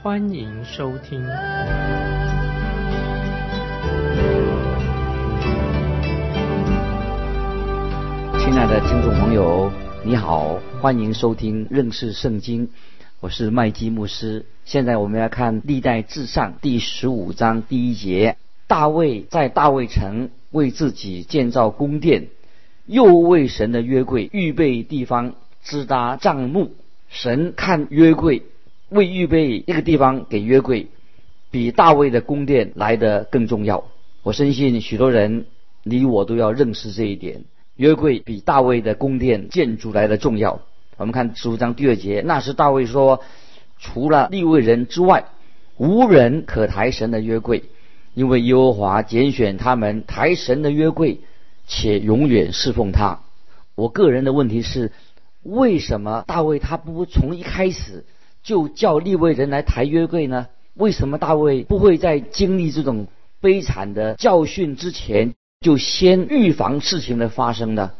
欢迎收听。亲爱的听众朋友，你好，欢迎收听认识圣经，我是麦基牧师。现在我们要看历代至上第十五章第一节，大卫在大卫城为自己建造宫殿，又为神的约柜预备地方，支搭帐幕。神看约柜，为预备一个地方给约柜，比大卫的宫殿来得更重要。我深信许多人，你我都要认识这一点。约柜比大卫的宫殿建筑来的重要。我们看十五章第二节，那时大卫说：“除了立位人之外，无人可抬神的约柜，因为耶和华拣选他们抬神的约柜，且永远侍奉他。”我个人的问题是，为什么大卫他不从一开始就叫立位人来抬约柜呢？为什么大卫不会在经历这种悲惨的教训之前？就先预防事情的发生呢？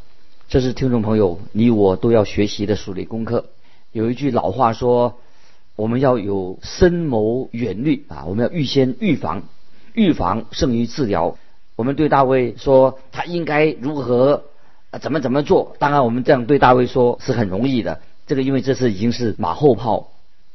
这是听众朋友你我都要学习的属理功课。有一句老话说，我们要有深谋远虑啊，我们要预先预防，预防胜于治疗。我们对大卫说，他应该如何，怎么怎么做？当然，我们这样对大卫说是很容易的。这个因为这是已经是马后炮，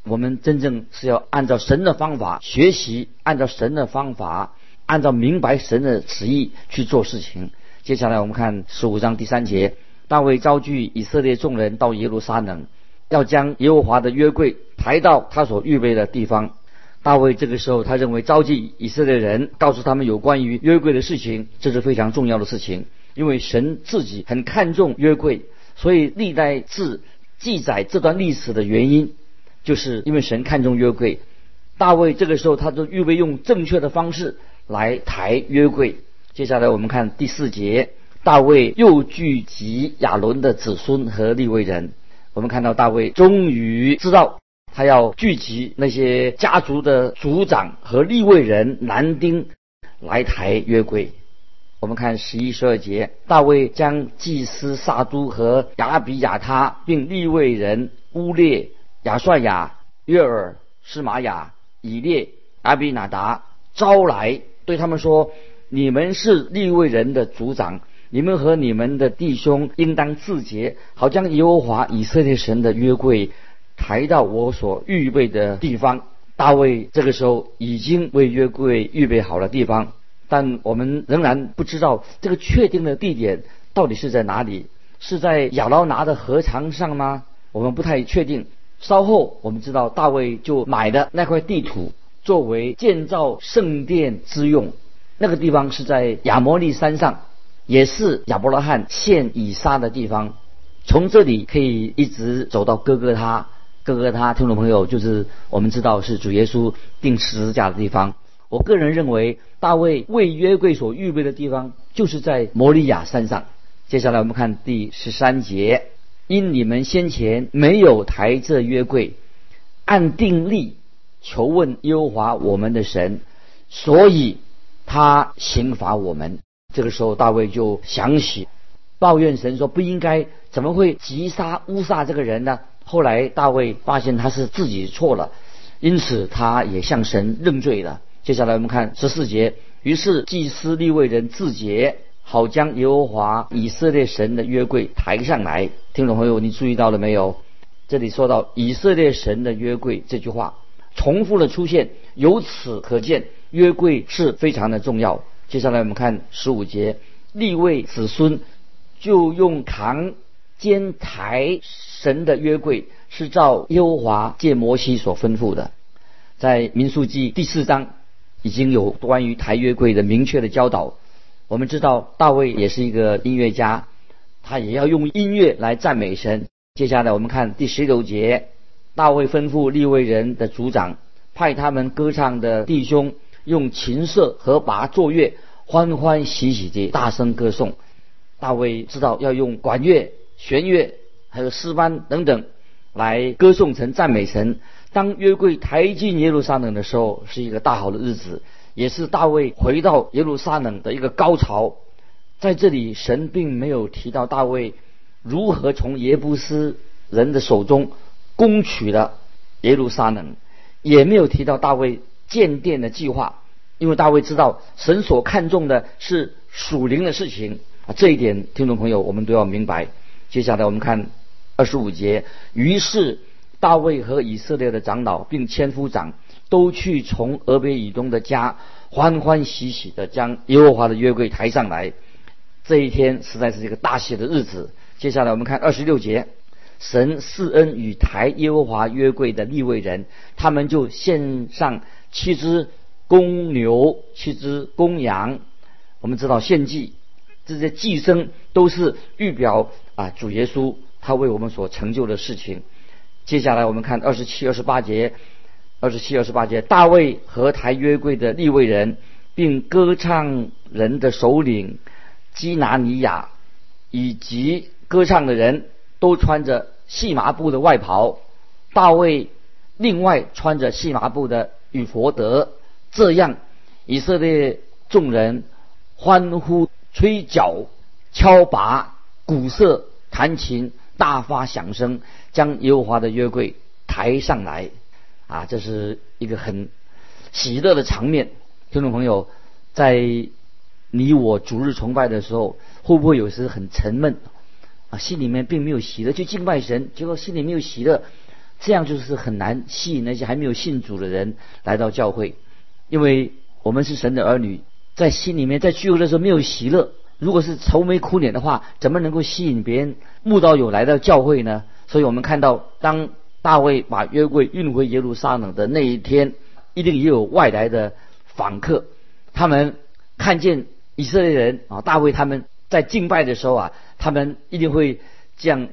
我们真正是要按照神的方法学习，按照神的方法。按照明白神的旨意去做事情。接下来我们看十五章第三节，大卫召聚以色列众人到耶路撒冷，要将耶和华的约柜抬到他所预备的地方。大卫这个时候他认为召集以色列人，告诉他们有关于约柜的事情，这是非常重要的事情，因为神自己很看重约柜，所以历代志记载这段历史的原因，就是因为神看重约柜。大卫这个时候他就预备用正确的方式。来抬约柜。接下来我们看第四节，大卫又聚集亚伦的子孙和利未人。我们看到大卫终于知道，他要聚集那些家族的族长和利未人男丁来抬约柜。我们看十一、十二节，大卫将祭司撒都和亚比亚他，并利未人乌列、亚帅亚、约尔、施玛雅、以列、阿比拿达招来。对他们说：“你们是立位人的族长，你们和你们的弟兄应当自洁，好将耶和华以色列神的约柜抬到我所预备的地方。”大卫这个时候已经为约柜预备好了地方，但我们仍然不知道这个确定的地点到底是在哪里，是在亚劳拿的河床上吗？我们不太确定。稍后我们知道大卫就买的那块地图。作为建造圣殿之用，那个地方是在亚摩利山上，也是亚伯拉罕献以撒的地方。从这里可以一直走到哥哥他，哥哥他听众朋友就是我们知道是主耶稣钉十字架的地方。我个人认为，大卫为约柜所预备的地方就是在摩利亚山上。接下来我们看第十三节，因你们先前没有抬这约柜，按定例。求问耶和华我们的神，所以他刑罚我们。这个时候，大卫就想起抱怨神说：“不应该，怎么会击杀乌撒这个人呢？”后来大卫发现他是自己错了，因此他也向神认罪了。接下来我们看十四节，于是祭司立位人自洁，好将耶和华以色列神的约柜抬上来。听众朋友，你注意到了没有？这里说到以色列神的约柜这句话。重复的出现，由此可见约柜是非常的重要。接下来我们看十五节，立位子孙就用扛肩抬神的约柜，是照耶和华借摩西所吩咐的。在民数记第四章已经有关于抬约柜的明确的教导。我们知道大卫也是一个音乐家，他也要用音乐来赞美神。接下来我们看第十九节。大卫吩咐立位人的族长派他们歌唱的弟兄用琴瑟和拔作乐，欢欢喜喜地大声歌颂。大卫知道要用管乐、弦乐，还有诗班等等来歌颂神、赞美神。当约柜抬进耶路撒冷的时候，是一个大好的日子，也是大卫回到耶路撒冷的一个高潮。在这里，神并没有提到大卫如何从耶布斯人的手中攻取了耶路撒冷。也没有提到大卫建殿的计划，因为大卫知道神所看重的是属灵的事情啊，这一点听众朋友我们都要明白。接下来我们看二十五节，于是大卫和以色列的长老并千夫长都去从俄别以东的家欢欢喜喜的将耶和华的约柜抬上来。这一天实在是一个大喜的日子。接下来我们看二十六节。神赐恩与台耶和华约柜的立位人，他们就献上七只公牛、七只公羊。我们知道献祭这些祭牲都是预表啊主耶稣他为我们所成就的事情。接下来我们看二十七、二十八节，二十七、二十八节，大卫和台约柜的立位人，并歌唱人的首领基拿尼亚，以及歌唱的人都穿着。细麻布的外袍，大卫另外穿着细麻布的与佛德，这样以色列众人欢呼、吹角、敲拔、鼓瑟、弹琴，大发响声，将耶和华的约柜抬上来。啊，这是一个很喜乐的场面。听众朋友，在你我逐日崇拜的时候，会不会有时很沉闷？啊，心里面并没有喜乐，去敬拜神，结果心里没有喜乐，这样就是很难吸引那些还没有信主的人来到教会。因为我们是神的儿女，在心里面在聚会的时候没有喜乐，如果是愁眉苦脸的话，怎么能够吸引别人慕道友来到教会呢？所以我们看到，当大卫把约柜运回耶路撒冷的那一天，一定也有外来的访客，他们看见以色列人啊，大卫他们在敬拜的时候啊。他们一定会这样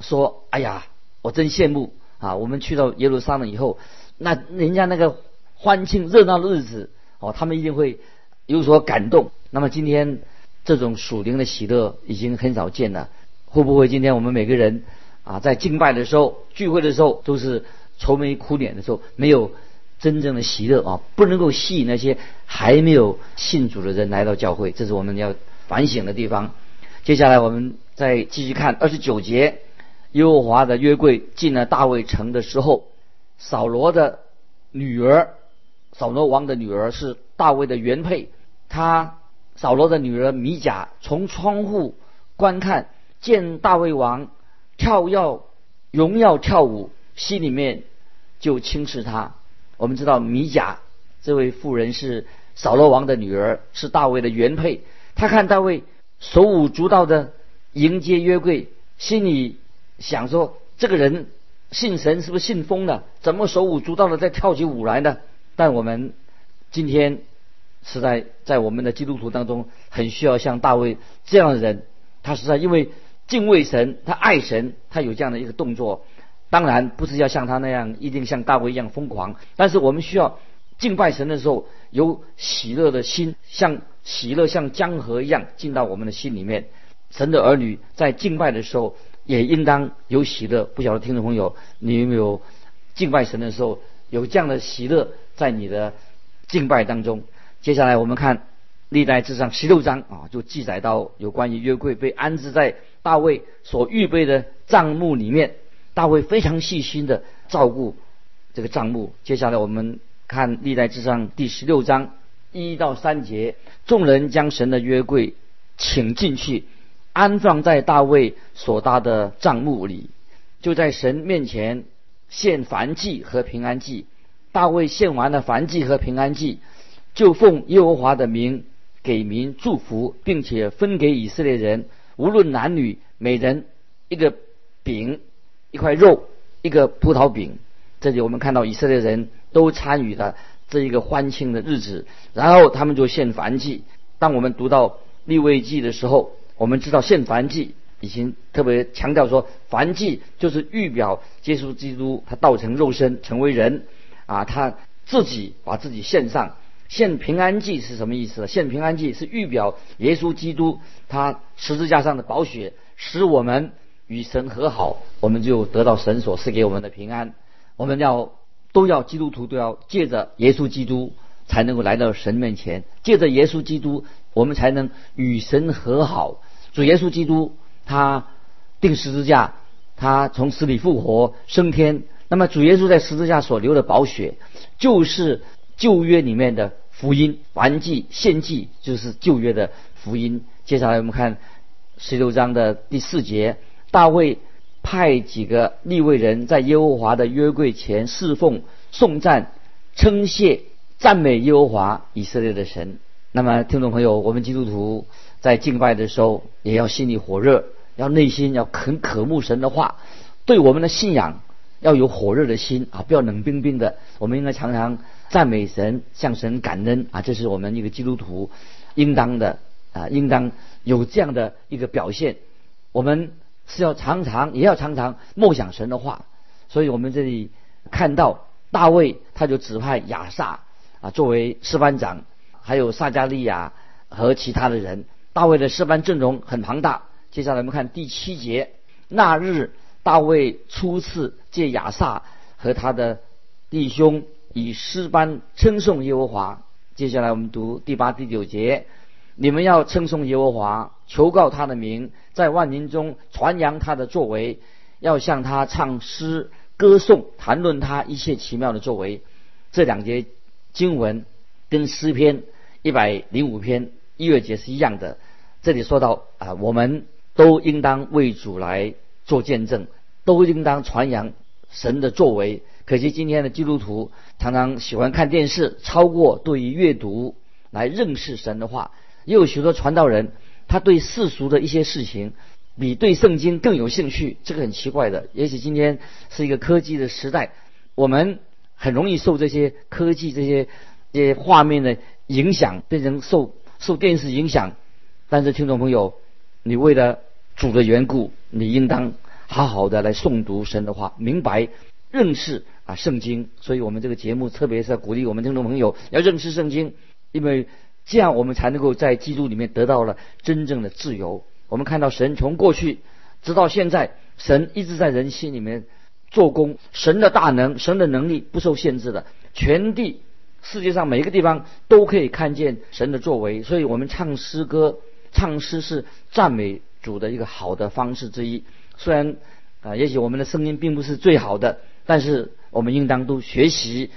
说：“哎呀，我真羡慕啊！我们去到耶路撒冷以后，那人家那个欢庆热闹的日子哦，他们一定会有所感动。那么今天这种属灵的喜乐已经很少见了，会不会今天我们每个人啊，在敬拜的时候、聚会的时候，都是愁眉苦脸的时候，没有真正的喜乐啊，不能够吸引那些还没有信主的人来到教会，这是我们要反省的地方。”接下来我们再继续看二十九节，耶和华的约柜进了大卫城的时候，扫罗的女儿，扫罗王的女儿是大卫的原配，他扫罗的女儿米甲从窗户观看，见大卫王跳跃荣耀跳舞，心里面就轻视他。我们知道米甲这位妇人是扫罗王的女儿，是大卫的原配，他看大卫。手舞足蹈的迎接约柜，心里想说：这个人信神是不是信疯了？怎么手舞足蹈的在跳起舞来呢？但我们今天是在在我们的基督徒当中，很需要像大卫这样的人。他实在因为敬畏神，他爱神，他有这样的一个动作。当然不是要像他那样，一定像大卫一样疯狂。但是我们需要敬拜神的时候，有喜乐的心，像。喜乐像江河一样进到我们的心里面。神的儿女在敬拜的时候也应当有喜乐。不晓得听众朋友，你有没有敬拜神的时候有这样的喜乐在你的敬拜当中？接下来我们看历代志上十六章啊，就记载到有关于约柜被安置在大卫所预备的帐幕里面。大卫非常细心的照顾这个帐幕。接下来我们看历代志上第十六章。一到三节，众人将神的约柜请进去，安放在大卫所搭的帐幕里，就在神面前献燔祭和平安祭。大卫献完了燔祭和平安祭，就奉耶和华的名给民祝福，并且分给以色列人，无论男女，每人一个饼、一块肉、一个葡萄饼。这里我们看到以色列人都参与了。这一个欢庆的日子，然后他们就献燔祭。当我们读到立位记的时候，我们知道献燔祭已经特别强调说，燔祭就是预表耶稣基督他道成肉身成为人啊，他自己把自己献上。献平安祭是什么意思？献平安祭是预表耶稣基督他十字架上的宝血，使我们与神和好，我们就得到神所赐给我们的平安。我们要都要基督徒都要借着耶稣基督才能够来到神面前，借着耶稣基督，我们才能与神和好。主耶稣基督他定十字架，他从死里复活升天。那么主耶稣在十字架所流的宝血，就是旧约里面的。福音完祭献祭就是旧约的福音。接下来我们看十六章的第四节，大卫派几个立位人在耶和华的约柜前侍奉、颂赞、称谢、赞美耶和华以色列的神。那么，听众朋友，我们基督徒在敬拜的时候，也要心里火热，要内心要很渴慕神的话，对我们的信仰要有火热的心啊，不要冷冰冰的。我们应该常常。赞美神，向神感恩啊！这是我们一个基督徒应当的啊，应当有这样的一个表现。我们是要常常，也要常常默想神的话。所以我们这里看到大卫，他就指派亚萨啊作为师班长，还有撒加利亚和其他的人。大卫的师班阵容很庞大。接下来我们看第七节，那日大卫初次借亚萨和他的弟兄。以诗班称颂耶和华。接下来我们读第八、第九节：你们要称颂耶和华，求告他的名，在万民中传扬他的作为，要向他唱诗歌颂，谈论他一切奇妙的作为。这两节经文跟诗篇一百零五篇一月节是一样的。这里说到啊，我们都应当为主来做见证，都应当传扬神的作为。可惜今天的基督徒常常喜欢看电视，超过对于阅读来认识神的话。也有许多传道人，他对世俗的一些事情比对圣经更有兴趣，这个很奇怪的。也许今天是一个科技的时代，我们很容易受这些科技、这些这些画面的影响，变成受受电视影响。但是听众朋友，你为了主的缘故，你应当好好的来诵读神的话，明白认识。啊，圣经，所以我们这个节目特别是要鼓励我们听众朋友要认识圣经，因为这样我们才能够在基督里面得到了真正的自由。我们看到神从过去直到现在，神一直在人心里面做工，神的大能，神的能力不受限制的，全地世界上每一个地方都可以看见神的作为。所以我们唱诗歌，唱诗是赞美主的一个好的方式之一。虽然啊，也许我们的声音并不是最好的，但是。我们应当都学习，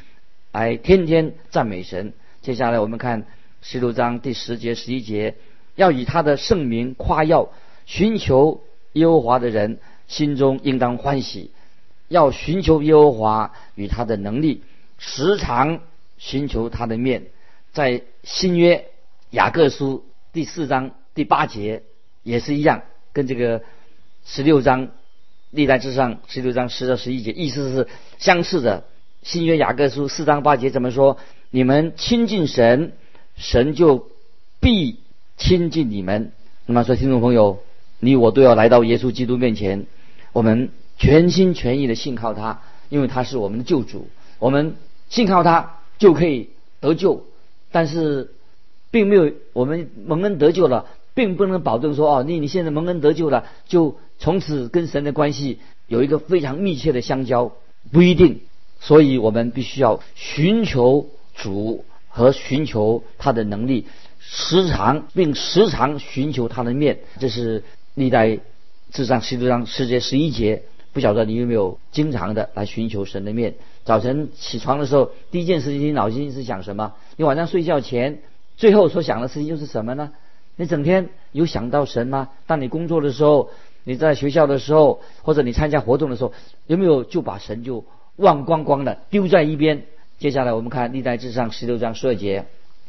来天天赞美神。接下来我们看十六章第十节、十一节，要以他的圣名夸耀，寻求耶和华的人心中应当欢喜，要寻求耶和华与他的能力，时常寻求他的面。在新约雅各书第四章第八节也是一样，跟这个十六章。历代之上十六章十到十一节，意思是相似的。新约雅各书四章八节怎么说？你们亲近神，神就必亲近你们。那么说，听众朋友，你我都要来到耶稣基督面前，我们全心全意的信靠他，因为他是我们的救主。我们信靠他就可以得救，但是并没有我们蒙恩得救了，并不能保证说哦，你你现在蒙恩得救了就。从此跟神的关系有一个非常密切的相交，不一定，所以我们必须要寻求主和寻求他的能力，时常并时常寻求他的面。这是历代至上十六章十节十一节。不晓得你有没有经常的来寻求神的面？早晨起床的时候，第一件事情你脑筋是想什么？你晚上睡觉前最后所想的事情又是什么呢？你整天有想到神吗？当你工作的时候？你在学校的时候，或者你参加活动的时候，有没有就把神就忘光光的丢在一边？接下来我们看历代志上十六章十二节，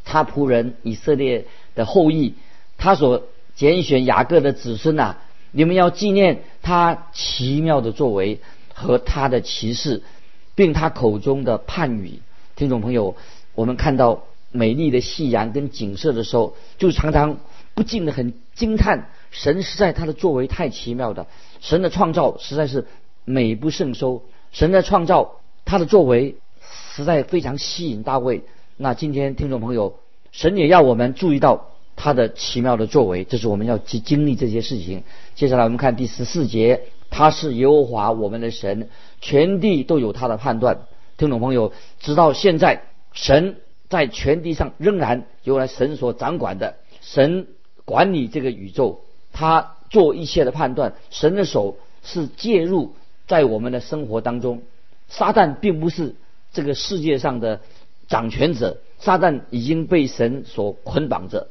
他仆人以色列的后裔，他所拣选雅各的子孙呐，你们要纪念他奇妙的作为和他的奇事，并他口中的判语。听众朋友，我们看到美丽的夕阳跟景色的时候，就常常不禁的很惊叹。神实在他的作为太奇妙的，神的创造实在是美不胜收。神的创造，他的作为实在非常吸引大卫。那今天听众朋友，神也要我们注意到他的奇妙的作为，这是我们要去经历这些事情。接下来我们看第十四节，他是耶和华我们的神，全地都有他的判断。听众朋友，直到现在，神在全地上仍然由来神所掌管的，神管理这个宇宙，他做一切的判断，神的手是介入在我们的生活当中。撒旦并不是这个世界上的掌权者，撒旦已经被神所捆绑着，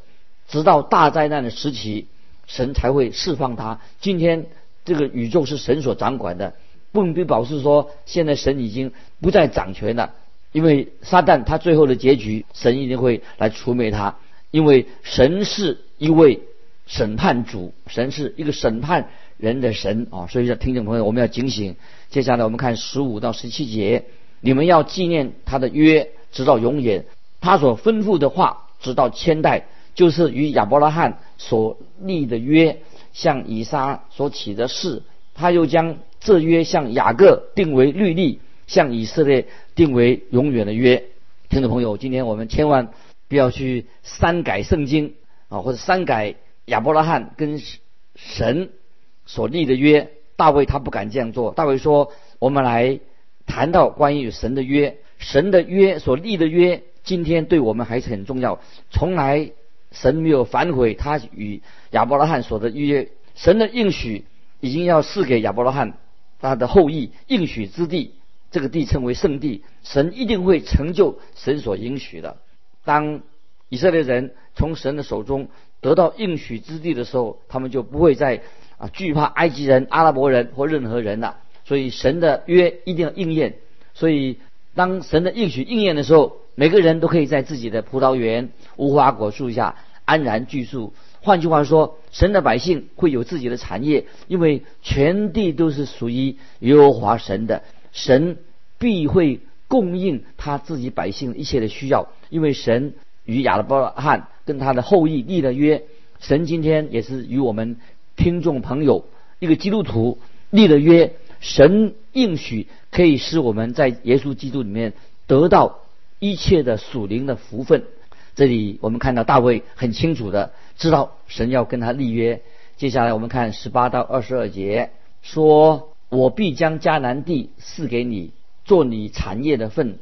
直到大灾难的时期，神才会释放他。今天这个宇宙是神所掌管的，不必表示说现在神已经不再掌权了，因为撒旦他最后的结局，神一定会来除灭他，因为神是一位审判主，神是一个审判人的神啊！所以说，听众朋友，我们要警醒。接下来我们看十五到十七节，你们要纪念他的约，直到永远；他所吩咐的话，直到千代，就是与亚伯拉罕所立的约，向以撒所起的誓。他又将这约向雅各定为律例，向以色列定为永远的约。听众朋友，今天我们千万不要去删改圣经啊，或者删改亚伯拉罕跟神所立的约。大卫他不敢这样做。大卫说：“我们来谈到关于神的约，神的约所立的约，今天对我们还是很重要。从来神没有反悔他与亚伯拉罕所的约，神的应许已经要赐给亚伯拉罕他的后裔应许之地，这个地称为圣地。神一定会成就神所应许的。当以色列人从神的手中得到应许之地的时候，他们就不会再。”啊，惧怕埃及人、阿拉伯人或任何人了。所以神的约一定要应验。所以当神的应许应验的时候，每个人都可以在自己的葡萄园、无花果树下安然居住。换句话说，神的百姓会有自己的产业，因为全地都是属于耶和华神的。神必会供应他自己百姓一切的需要，因为神与亚伯拉罕跟他的后裔立了约。神今天也是与我们。听众朋友，一个基督徒立了约，神应许可以使我们在耶稣基督里面得到一切的属灵的福分。这里我们看到大卫很清楚的知道神要跟他立约。接下来我们看十八到二十二节，说：“我必将迦南地赐给你，做你产业的份。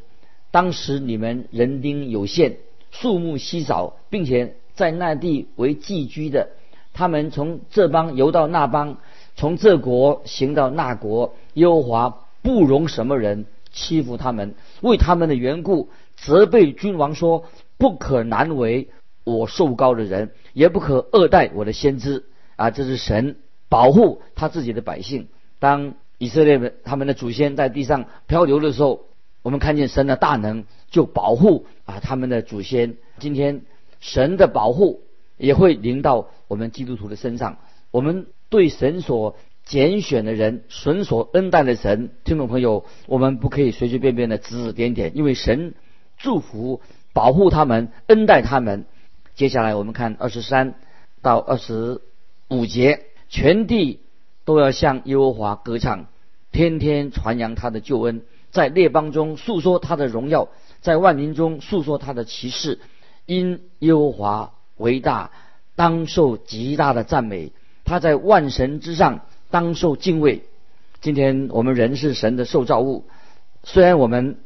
当时你们人丁有限，数目稀少，并且在那地为寄居的。”他们从这邦游到那邦，从这国行到那国，耶和华不容什么人欺负他们，为他们的缘故责备君王说：不可难为我受高的人，也不可恶待我的先知。啊，这是神保护他自己的百姓。当以色列们他们的祖先在地上漂流的时候，我们看见神的大能就保护啊他们的祖先。今天神的保护。也会临到我们基督徒的身上。我们对神所拣选的人、神所恩待的神，听众朋友，我们不可以随随便便的指指点点，因为神祝福、保护他们、恩待他们。接下来我们看二十三到二十五节，全地都要向耶和华歌唱，天天传扬他的救恩，在列邦中诉说他的荣耀，在万民中诉说他的奇事，因耶和华。为大，当受极大的赞美。他在万神之上，当受敬畏。今天我们人是神的受造物，虽然我们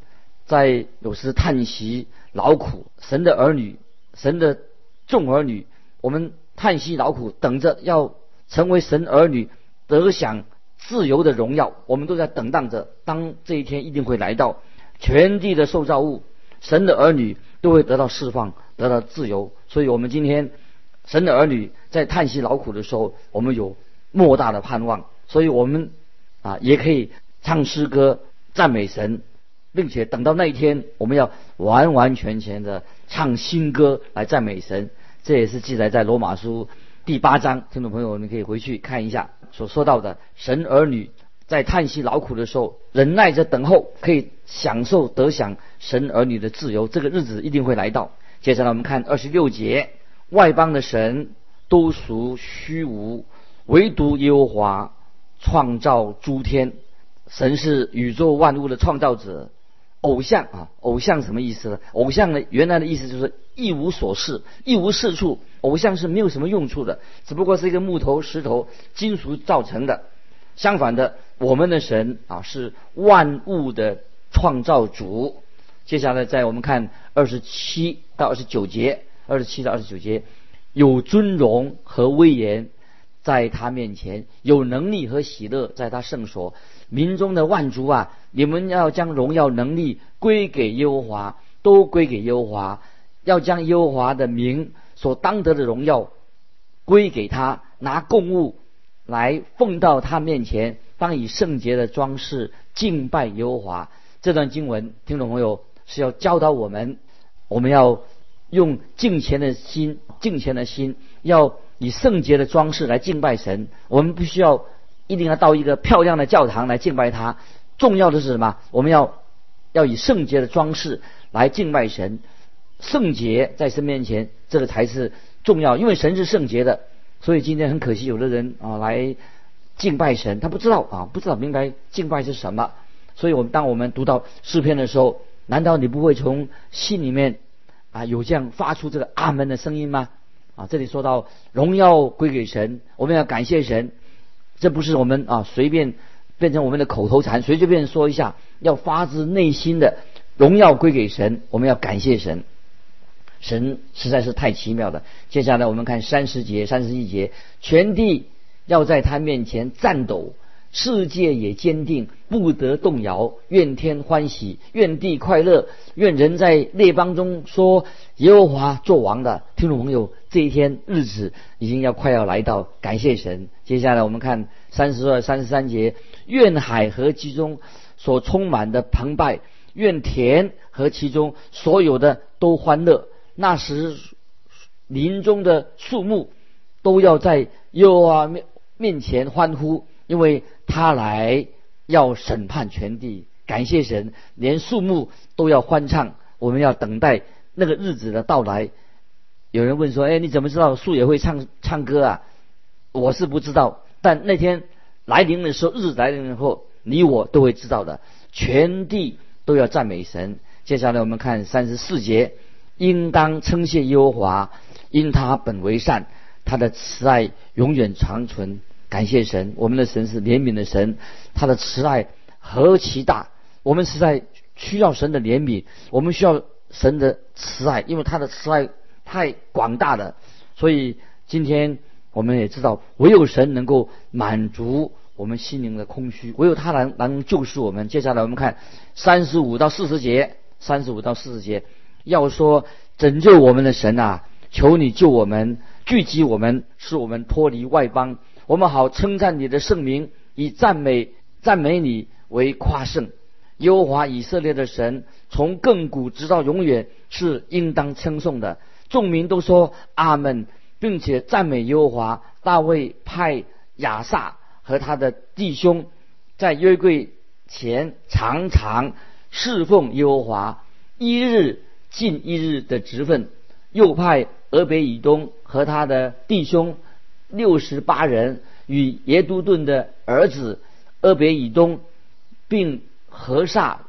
在有时叹息劳苦，神的儿女，神的众儿女，我们叹息劳苦，等着要成为神儿女，得享自由的荣耀。我们都在等待着，当这一天一定会来到，全地的受造物，神的儿女都会得到释放。得到自由，所以我们今天神的儿女在叹息劳苦的时候，我们有莫大的盼望。所以我们啊也可以唱诗歌赞美神，并且等到那一天，我们要完完全全的唱新歌来赞美神。这也是记载在罗马书第八章，听众朋友你可以回去看一下所说到的神儿女在叹息劳苦的时候，忍耐着等候，可以享受得享神儿女的自由。这个日子一定会来到。接下来我们看二十六节，外邦的神都属虚无，唯独耶和华创造诸天。神是宇宙万物的创造者，偶像啊，偶像什么意思呢？偶像呢，原来的意思就是一无所事，一无是处。偶像是没有什么用处的，只不过是一个木头、石头、金属造成的。相反的，我们的神啊是万物的创造主。接下来，在我们看二十七到二十九节，二十七到二十九节，有尊荣和威严在他面前，有能力和喜乐在他圣所。民中的万族啊，你们要将荣耀能力归给耶和华，都归给耶和华，要将耶和华的名所当得的荣耀归给他，拿供物来奉到他面前，当以圣洁的装饰敬拜耶和华。这段经文，听众朋友是要教导我们，我们要用敬虔的心，敬虔的心，要以圣洁的装饰来敬拜神。我们不需要。一定要到一个漂亮的教堂来敬拜他。重要的是什么？我们要要以圣洁的装饰来敬拜神。圣洁在神面前，这个才是重要。因为神是圣洁的，所以今天很可惜，有的人啊来敬拜神，他不知道啊，不知道明白敬拜是什么。所以，我们当我们读到诗篇的时候，难道你不会从心里面啊有这样发出这个阿门的声音吗？啊，这里说到荣耀归给神，我们要感谢神。这不是我们啊随便变成我们的口头禅，随随便说一下，要发自内心的荣耀归给神，我们要感谢神，神实在是太奇妙了。接下来我们看三十节、三十一节，全地要在他面前颤抖。世界也坚定，不得动摇。愿天欢喜，愿地快乐，愿人在列邦中说耶和华做王的听众朋友，这一天日子已经要快要来到，感谢神。接下来我们看三十二、三十三节，愿海和其中所充满的澎湃，愿田和其中所有的都欢乐。那时林中的树木都要在耶和华面面前欢呼。因为他来要审判全地，感谢神，连树木都要欢唱。我们要等待那个日子的到来。有人问说：“哎，你怎么知道树也会唱唱歌啊？”我是不知道，但那天来临的时候，日子来临以后，你我都会知道的。全地都要赞美神。接下来我们看三十四节：应当称谢耶和华，因他本为善，他的慈爱永远长存。感谢神，我们的神是怜悯的神，他的慈爱何其大！我们实在需要神的怜悯，我们需要神的慈爱，因为他的慈爱太广大了。所以今天我们也知道，唯有神能够满足我们心灵的空虚，唯有他能能救赎我们。接下来我们看三十五到四十节，三十五到四十节要说拯救我们的神啊，求你救我们，聚集我们，使我们脱离外邦。我们好称赞你的圣名，以赞美赞美你为夸胜。耶和华以色列的神，从亘古直到永远是应当称颂的。众民都说阿门，并且赞美耶和华。大卫派亚萨和他的弟兄在约柜前常常侍奉耶和华，一日尽一日的职分。又派俄别以东和他的弟兄。六十八人与耶都顿的儿子阿别以东，并和萨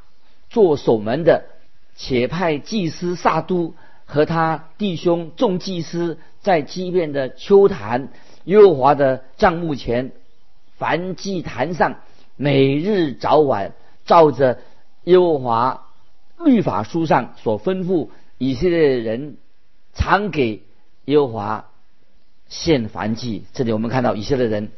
做守门的，且派祭司萨都和他弟兄众祭司在基变的秋坛耶和华的帐幕前，凡祭坛上每日早晚照着耶和华律法书上所吩咐以色列人，常给耶和华。献燔祭，这里我们看到以色列人，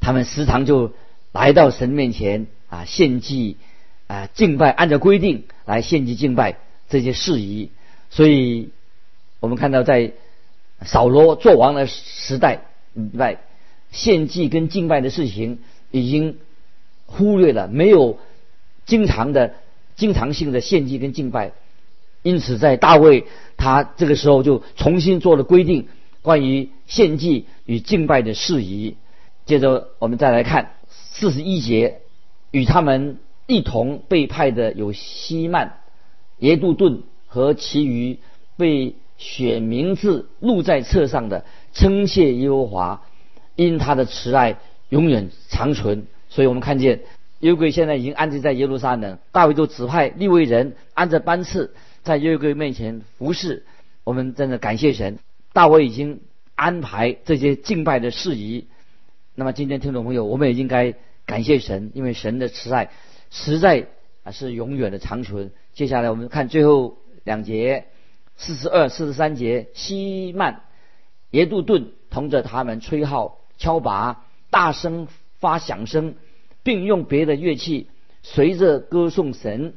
他们时常就来到神面前啊献祭啊敬拜，按照规定来献祭敬拜这些事宜。所以，我们看到在扫罗做王的时代，拜献祭跟敬拜的事情已经忽略了，没有经常的、经常性的献祭跟敬拜。因此，在大卫他这个时候就重新做了规定。关于献祭与敬拜的事宜，接着我们再来看四十一节，与他们一同被派的有西曼、耶杜顿和其余被选名字录在册上的，称谢耶和华，因他的慈爱永远长存。所以我们看见约柜现在已经安置在耶路撒冷，大卫就指派六位人按着班次在约柜面前服侍。我们真的感谢神，大卫已经安排这些敬拜的事宜。那么今天听众朋友，我们也应该感谢神，因为神的慈爱实在啊是永远的长存。接下来我们看最后两节，四十二、四十三节，西曼、耶杜顿同着他们吹号、敲拔，大声发响声，并用别的乐器随着歌颂神。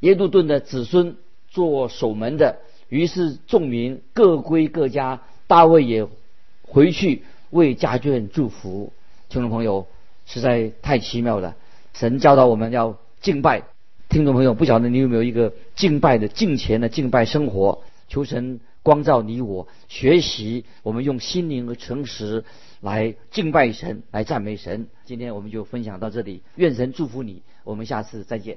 耶杜顿的子孙做守门的，于是众民各归各家，大卫也回去。为家眷祝福，听众朋友实在太奇妙了。神教导我们要敬拜，听众朋友不晓得你有没有一个敬拜的敬虔的敬拜生活？求神光照你我，学习我们用心灵和诚实来敬拜神，来赞美神。今天我们就分享到这里，愿神祝福你，我们下次再见。